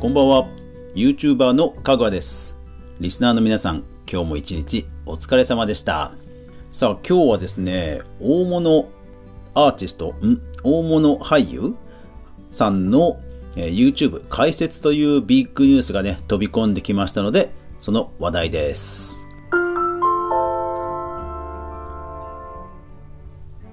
こんばんは。YouTuber のかぐわです。リスナーの皆さん今日も一日お疲れ様でした。さあ今日はですね大物アーティストん？大物俳優さんの、えー YouTube 解説というビッグニュースがね飛び込んできましたのでその話題です。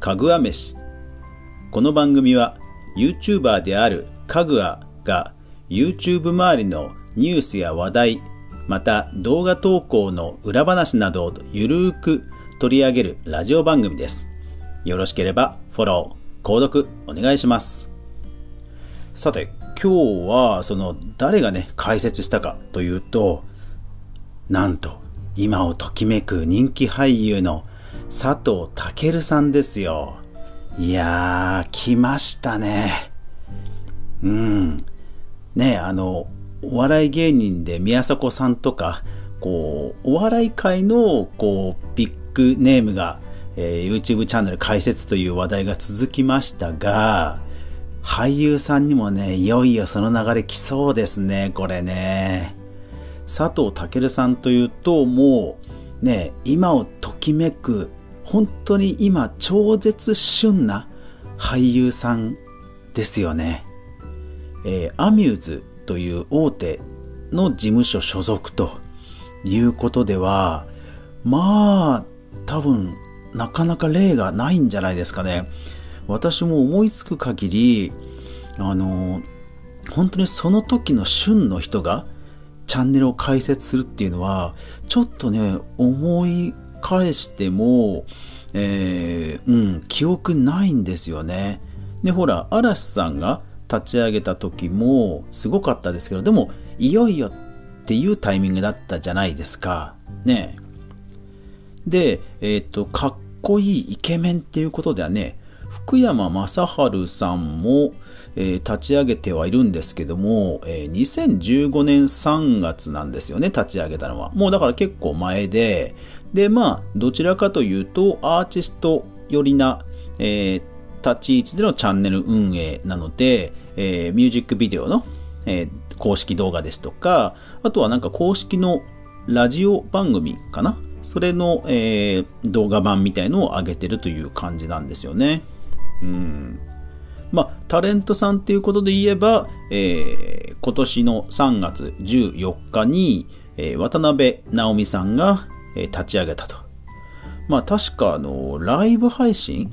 かぐわ飯。この番組は YouTuber であるかぐわが YouTube 周りのニュースや話題また動画投稿の裏話などをゆるーく取り上げるラジオ番組です。よろしければフォロー購読お願いします。さて今日はその誰がね解説したかというとなんと今をときめく人気俳優の佐藤健さんですよ。いやー来ましたね。うん。ねあのお笑い芸人で宮迫さんとかこうお笑い界のこうビッグネームが、えー YouTube チャンネル開設という話題が続きましたが俳優さんにもねいよいよその流れ来そうですねこれね。佐藤健さんというともうね今をときめく本当に今超絶旬な俳優さんですよね。えーアミューズという大手の事務所所属ということではまあ多分なかなか例がないんじゃないですかね私も思いつく限りあの本当にその時の旬の人がチャンネルを開設するっていうのはちょっとね思い返しても、えーうん、記憶ないんですよね。でほら嵐さんが立ち上げた時もすごかったですけどでもいよいよっていうタイミングだったじゃないですか。ねで、えっ、とかっこいいイケメンっていうことではね福山雅治さんも、えー立ち上げてはいるんですけども、えー2015年3月なんですよね立ち上げたのはもうだから結構前ででまあどちらかというとアーティスト寄りな、えー立ち位置でのチャンネル運営なので、えーミュージックビデオの、えー公式動画ですとかあとはなんか公式のラジオ番組かな？それの、えー動画版みたいのを上げてるという感じなんですよね。うんまあ、タレントさんっていうことで言えば、えー今年の3月14日に、えー渡辺直美さんが、え立ち上げたと。まあ確かあのライブ配信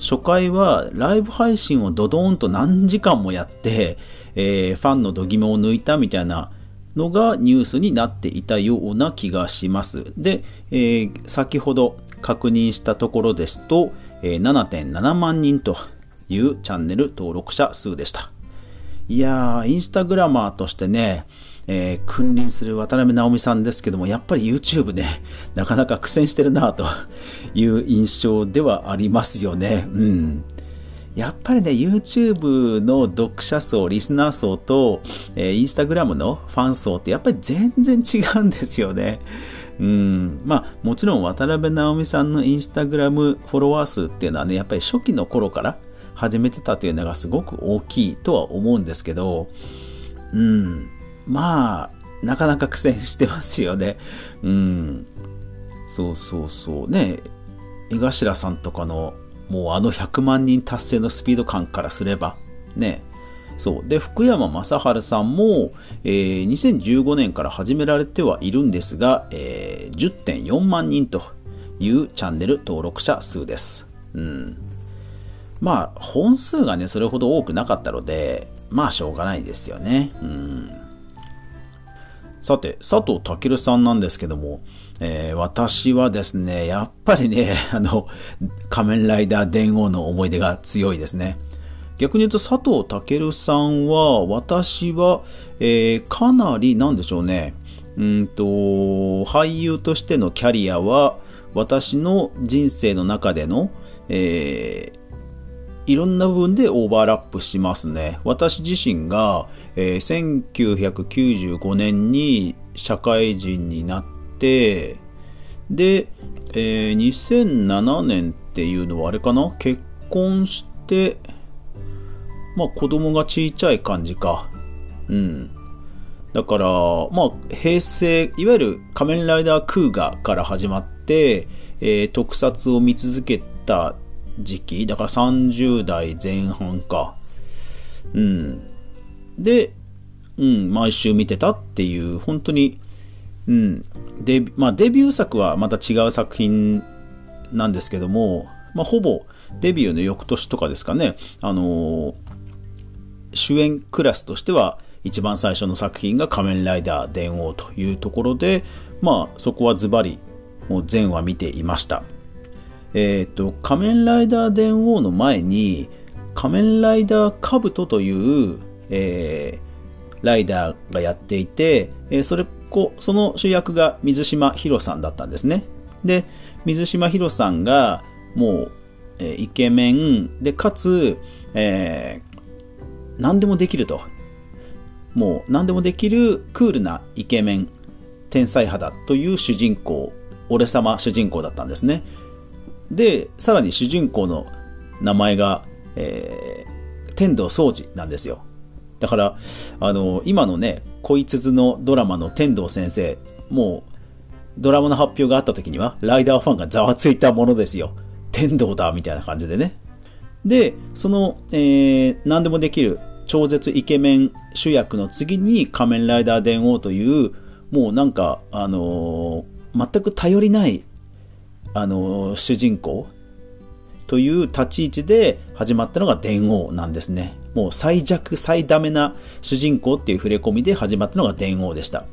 初回はライブ配信をドドーンと何時間もやって、えーファンの度肝を抜いたみたいなのがニュースになっていたような気がします。で、えー先ほど確認したところですと、え7.7万人というチャンネル登録者数でした。いやー、インスタグラマーとしてね、えー君臨する渡辺直美さんですけども、やっぱり YouTube ね、なかなか苦戦してるなという印象ではありますよね。うん。やっぱりね、YouTube の読者層、リスナー層と、えー、Instagram のファン層ってやっぱり全然違うんですよね。うん。まあ、もちろん渡辺直美さんの Instagram フォロワー数っていうのはね、やっぱり初期の頃から始めてたというのがすごく大きいとは思うんですけど、うん。まあ、なかなか苦戦してますよね。うん。そうそうそう。ね江頭さんとかのもうあの100万人達成のスピード感からすればねそうで福山雅治さんも、えー2015年から始められてはいるんですが、えー10.4万人というチャンネル登録者数です。うん、まあ本数がねそれほど多くなかったのでまあしょうがないですよね。うんさて、佐藤健さんなんですけども、えー私はですね、やっぱりね、あの、仮面ライダー電王の思い出が強いですね。逆に言うと佐藤健さんは、私は、えーかなり、なんでしょうね、うんと、俳優としてのキャリアは、私の人生の中での、えーいろんな部分でオーバーラップしますね。私自身が、えー1995年に社会人になって、で、えー2007年っていうのはあれかな？結婚して、まあ子供が小さい感じか。うん。だから、まあ、平成、いわゆる仮面ライダークーガから始まって、えー、特撮を見続けた時期、だから30代前半か。うん。で、うん、毎週見てたっていう、本当に、うん、デまあ、デビュー作はまた違う作品なんですけども、まあ、ほぼデビューの翌年とかですかね、あのー、主演クラスとしては一番最初の作品が仮面ライダー電王というところで、まあ、そこはズバリ、もう全話見ていました。え、ー、と、仮面ライダー電王の前に、仮面ライダーカブトという、えー、ライダーがやっていて、えー、それこ、その主役が水島ヒロさんだったんですね。で、水島ヒロさんが、もう、え、イケメンで、かつ、え、何でもできると。もう何でもできるクールなイケメン、天才肌という主人公、俺様主人公だったんですね。で、さらに主人公の名前が、えー、天童総司なんですよ。だから、あの、今のね、恋鈴のドラマの天童先生、もう、ドラマの発表があった時には、ライダーファンがざわついたものですよ。天童だみたいな感じでね。で、その、えー、何でもできる超絶イケメン主役の次に仮面ライダー電王という、もうなんか、あのー、全く頼りない、あの、主人公という立ち位置で始まったのが電王なんですね。もう最弱、最ダメな主人公っていう触れ込みで始まったのが電王でした。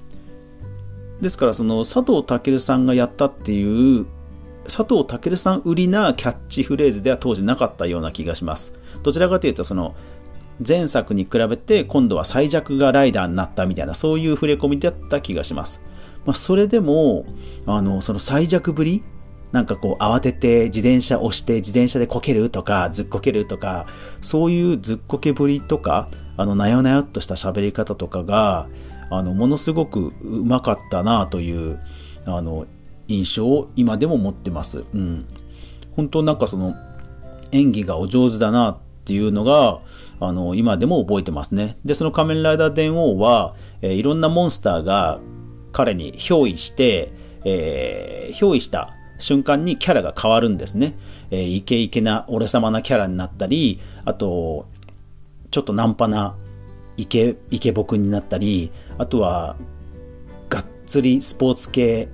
ですから、その佐藤健さんがやったっていう、佐藤健さん売りなキャッチフレーズでは当時なかったような気がします。どちらかというと、その、前作に比べて今度は最弱がライダーになったみたいなそういう触れ込みだった気がします。まあ、それでもあのその最弱ぶりなんかこう慌てて自転車押して自転車でこけるとかずっこけるとかそういうずっこけぶりとかあのなよなよっとした喋り方とかがあのものすごくうまかったなというあの印象を今でも持ってます。うん、本当なんかその演技がお上手だなっていうのがあの、今でも覚えてますね。で、その仮面ライダー電王は、えー、いろんなモンスターが彼に憑依して、えー、憑依した瞬間にキャラが変わるんですね。えー、イケイケな俺様なキャラになったり、あと、ちょっとナンパなイケ、イケボクになったり、あとは、がっつりスポーツ系、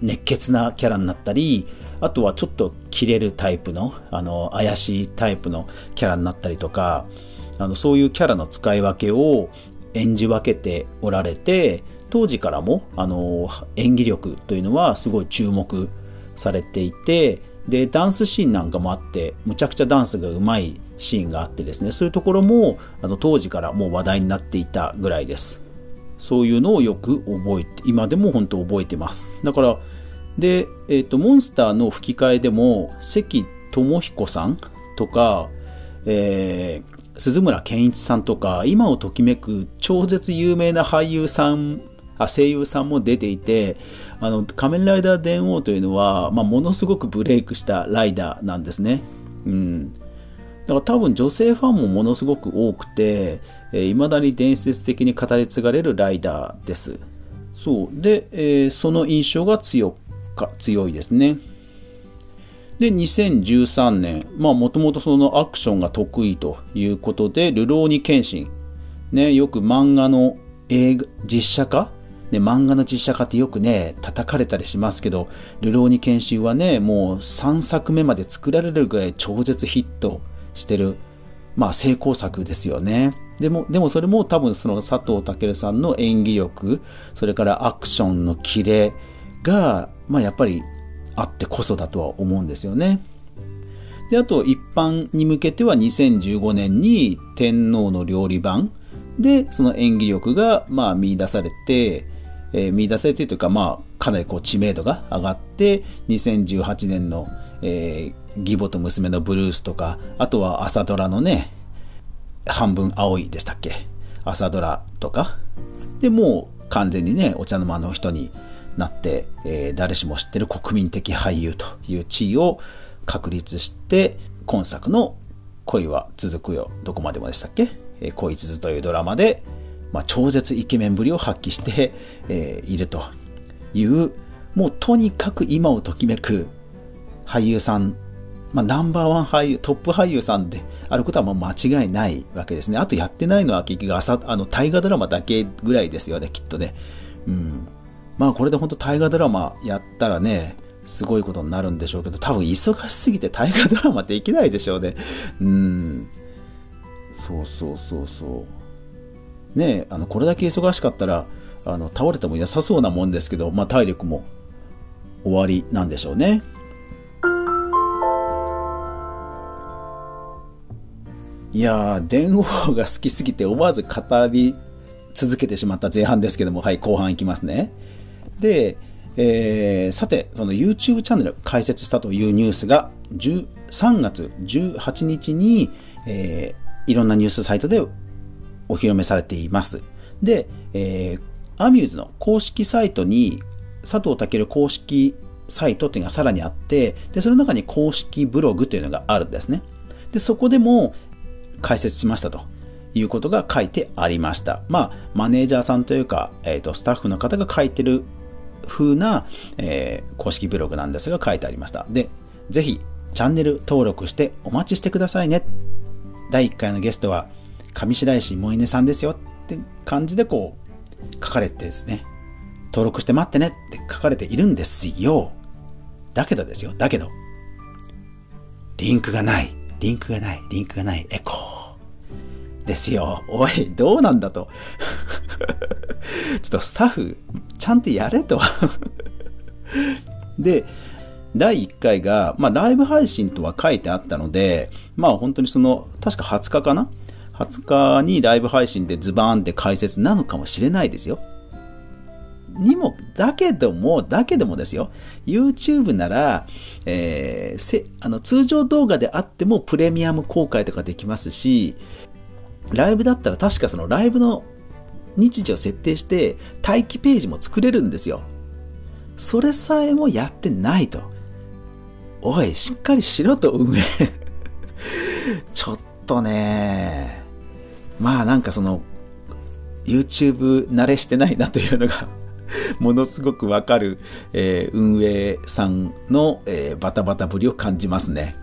熱血なキャラになったり、あとはちょっと切れるタイプの、あの、怪しいタイプのキャラになったりとか、あのそういうキャラの使い分けを演じ分けておられて当時からもあの演技力というのはすごい注目されていてでダンスシーンなんかもあってむちゃくちゃダンスがうまいシーンがあってですねそういうところもあの当時からもう話題になっていたぐらいです。そういうのをよく覚えて今でも本当覚えてます。だからで、えっ、ー、とモンスターの吹き替えでも関智彦さんとか、えー、鈴村健一さんとか、今をときめく超絶有名な俳優さん、あ声優さんも出ていて、あの、仮面ライダー電王というのは、まあ、ものすごくブレイクしたライダーなんですね。うん。だから多分女性ファンもものすごく多くて、えー、だに伝説的に語り継がれるライダーです。そう。で、えー、その印象が強か、強いですね。で、2013年、まあもともとそのアクションが得意ということで、ルローニケンシン。ね、よく漫画の映画、実写化ね、漫画の実写化ってよくね、叩かれたりしますけど、ルローニケンシンはね、もう3作目まで作られるぐらい超絶ヒットしてる、まあ成功作ですよね。でも、でもそれも多分その佐藤健さんの演技力、それからアクションのキレが、まあやっぱりあってこそだとは思うんですよね。で、あと一般に向けては2015年に天皇の料理版で、その演技力がまあ見出されて、えー、見出されてというかまあかなりこう知名度が上がって、2018年の、えー、義母と娘のブルースとか、あとは朝ドラのね、半分青いでしたっけ？朝ドラとか。で、もう完全にね、お茶の間の人になって、えー、誰しも知ってる国民的俳優という地位を確立して、今作の恋は続くよ、どこまでもでしたっけ、えー、恋続というドラマで、まあ、超絶イケメンぶりを発揮して、えー、いるという、もうとにかく今をときめく俳優さん、まあ、ナンバーワン俳優、トップ俳優さんであることはもう間違いないわけですね。あとやってないのは結局朝、あの、大河ドラマだけぐらいですよね、きっとね。うん。まあこれで本当大河ドラマやったらね、すごいことになるんでしょうけど、多分忙しすぎて大河ドラマできないでしょうね。うん。そうそうそうそう。ねあの、これだけ忙しかったら、あの、倒れても良さそうなもんですけど、まあ体力も終わりなんでしょうね。いやー、電王が好きすぎて思わず語り続けてしまった前半ですけども、はい、後半いきますね。で、えー、さて、その YouTube チャンネル開設したというニュースが3月18日に、えー、いろんなニュースサイトでお披露目されています。で、えー、アミューズの公式サイトに佐藤健公式サイトっていうのがさらにあって、で、その中に公式ブログというのがあるんですね。で、そこでも解説しましたということが書いてありました。まあ、マネージャーさんというか、えっ、ー、と、スタッフの方が書いてる風な、えー、公式ブログなんですが書いてありました。で、ぜひチャンネル登録してお待ちしてくださいね。第1回のゲストは上白石萌音さんですよって感じでこう書かれてですね、登録して待ってねって書かれているんですよ。だけどですよ、だけど、リンクがない、リンクがない、リンクがない、エコー。ですよ。おい、どうなんだと。ちょっとスタッフ、ちゃんとやれとで、第1回が、まあ、ライブ配信とは書いてあったので、まあ、本当にその、確か20日かな ?20 日にライブ配信でズバーンって解説なのかもしれないですよ。にも、だけども、だけどもですよ、YouTube なら、えー、せあの通常動画であってもプレミアム公開とかできますし、ライブだったら確かそのライブの日時を設定して待機ページも作れるんですよ。それさえもやってないと。おい、しっかりしろと運営 ちょっとね、まあなんかその、YouTube 慣れしてないなというのが ものすごくわかる、えー、運営さんの、えー、バタバタぶりを感じますね。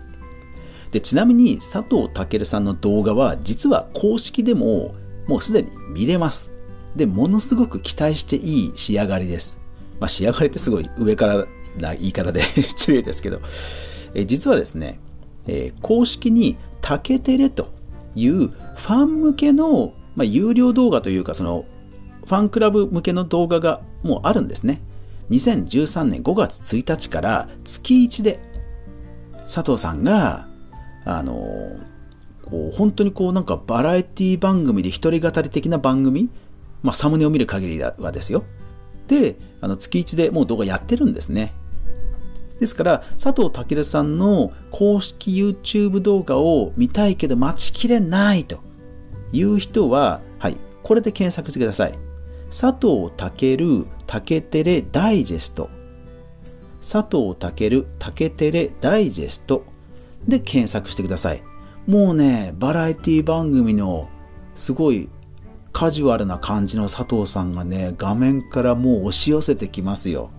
で、ちなみに佐藤健さんの動画は実は公式でももうすでに見れます。で、ものすごく期待していい仕上がりです。まあ、仕上がりってすごい上からな言い方で 失礼ですけど、え実はですね、えー、公式に竹テレというファン向けの、まあ、有料動画というか、そのファンクラブ向けの動画がもうあるんですね。2013年5月1日から月1で佐藤さんが、あのこう本当にこうなんかバラエティ番組で一人語り的な番組まあ、サムネを見る限りはですよ。で、あの月1でもう動画やってるんですね。ですから、佐藤健さんの公式 YouTube 動画を見たいけど待ちきれないという人は、はい、これで検索してください。佐藤健竹テレダイジェスト。佐藤健竹テレダイジェストで検索してください。もうね、バラエティ番組のすごいカジュアルな感じの佐藤さんがね、画面からもう押し寄せてきますよ。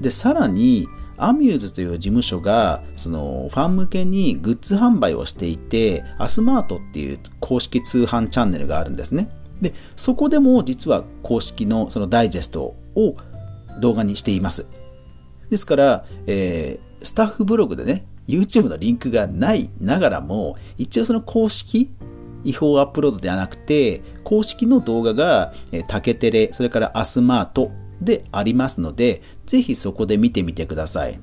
で、さらに、アミューズという事務所が、その、ファン向けにグッズ販売をしていて、アスマートっていう公式通販チャンネルがあるんですね。で、そこでも実は公式のそのダイジェストを動画にしています。ですから、えー、スタッフブログでね、YouTube のリンクがないながらも、一応その公式違法アップロードではなくて、公式の動画が、えー、竹テレ、それからアスマートでありますので、ぜひそこで見てみてください。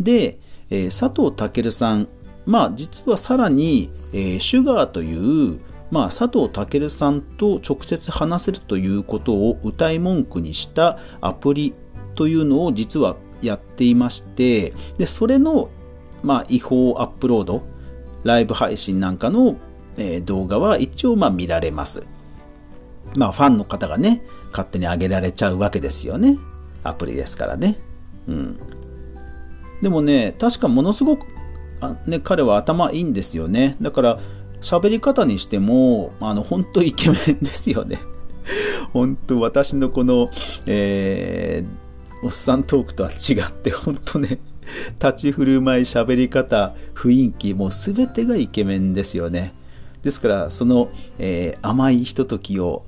で、えー、佐藤健さん、まあ実はさらに、えー、シュガーという、まあ、佐藤健さんと直接話せるということを歌い文句にしたアプリというのを実はやっていまして、で、それの、まあ、違法アップロード、ライブ配信なんかのえ動画は一応まあ見られます。まあファンの方がね、勝手に上げられちゃうわけですよね。アプリですからね。うん。でもね、確かものすごく、あね、彼は頭いいんですよね。だから、喋り方にしても、あの、本当イケメンですよね。本当私のこの、えー、おっさんトークとは違って、本当ね、立ち振る舞い、喋り方、雰囲気、もう全てがイケメンですよね。ですから、その、えー、甘いひとときを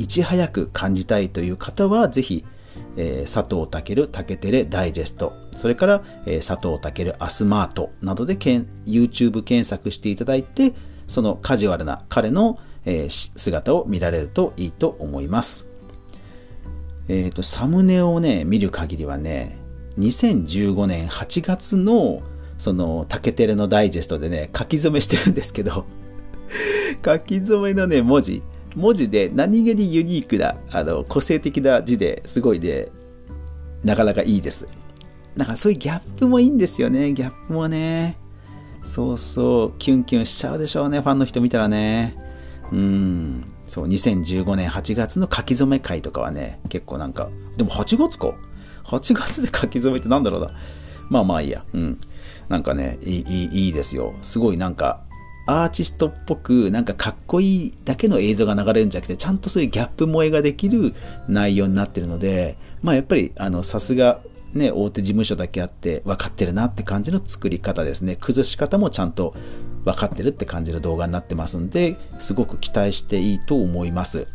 いち早く感じたいという方は、ぜひ、えー、佐藤健竹テレダイジェスト、それから、えー、佐藤健アスマートなどでけん YouTube 検索していただいて、そのカジュアルな彼の、えー、姿を見られるといいと思います。えっ、と、サムネをね、見る限りはね、2015年8月のその竹テレのダイジェストでね、書き初めしてるんですけど、書き初めのね、文字、文字で何気にユニークな、あの、個性的な字ですごいね、なかなかいいです。なんかそういうギャップもいいんですよね、ギャップもね。そうそう、キュンキュンしちゃうでしょうね、ファンの人見たらね。うん。そう、2015年8月の書き初め会とかはね、結構なんか、でも8月か ?8 月で書き初めってなんだろうな。まあまあいいや。うん。なんかね、いい、いいいいですよ。すごいなんか、アーティストっぽく、なんかかっこいいだけの映像が流れるんじゃなくて、ちゃんとそういうギャップ萌えができる内容になってるので、まあやっぱり、あの、さすが、ね、大手事務所だけあって分かってるなって感じの作り方ですね。崩し方もちゃんと分かってるって感じる動画になってますんで、すごく期待していいと思います。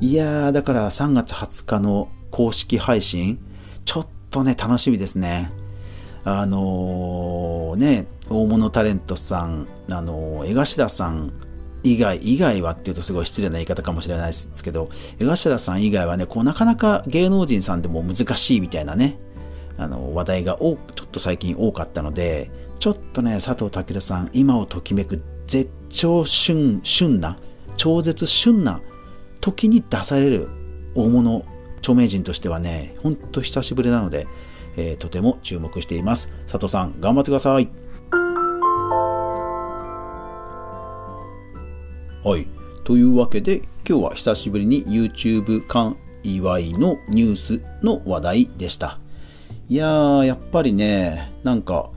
いやー、だから3月20日の公式配信、ちょっとね、楽しみですね。あのー、ね、大物タレントさん、あのー、江頭さん以外、以外はっていうとすごい失礼な言い方かもしれないですけど、江頭さん以外はね、こうなかなか芸能人さんでも難しいみたいなね、あの話題がちょっと最近多かったので、ちょっとね、佐藤健さん、今をときめく絶頂旬、旬な、超絶旬な時に出される大物著名人としてはね、ほんと久しぶりなので、えー、とても注目しています。佐藤さん、頑張ってください。はい。というわけで、今日は久しぶりに YouTube 界隈のニュースの話題でした。いやー、やっぱりね、なんか、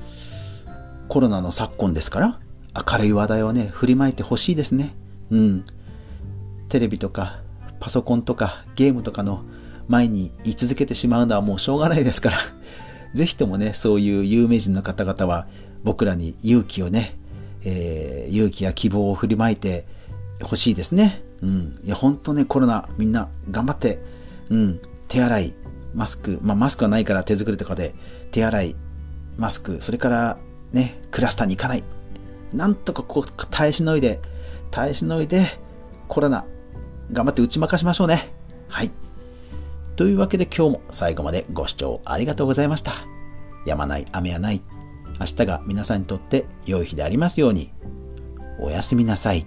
コロナの昨今ですから、明るい話題をね、振りまいてほしいですね。うん。テレビとか、パソコンとか、ゲームとかの前に居続けてしまうのはもうしょうがないですから、ぜひともね、そういう有名人の方々は、僕らに勇気をね、えー、勇気や希望を振りまいてほしいですね。うん。いや、ほんとね、コロナ、みんな頑張って、うん、手洗い、マスク、まあ、マスクはないから手作りとかで手洗い、マスク、それからね、クラスターに行かない。なんとかこう、耐えしのいで、耐えしのいで、コロナ、頑張って打ち負かしましょうね。はい。というわけで今日も最後までご視聴ありがとうございました。やまない雨はない。明日が皆さんにとって良い日でありますように。おやすみなさい。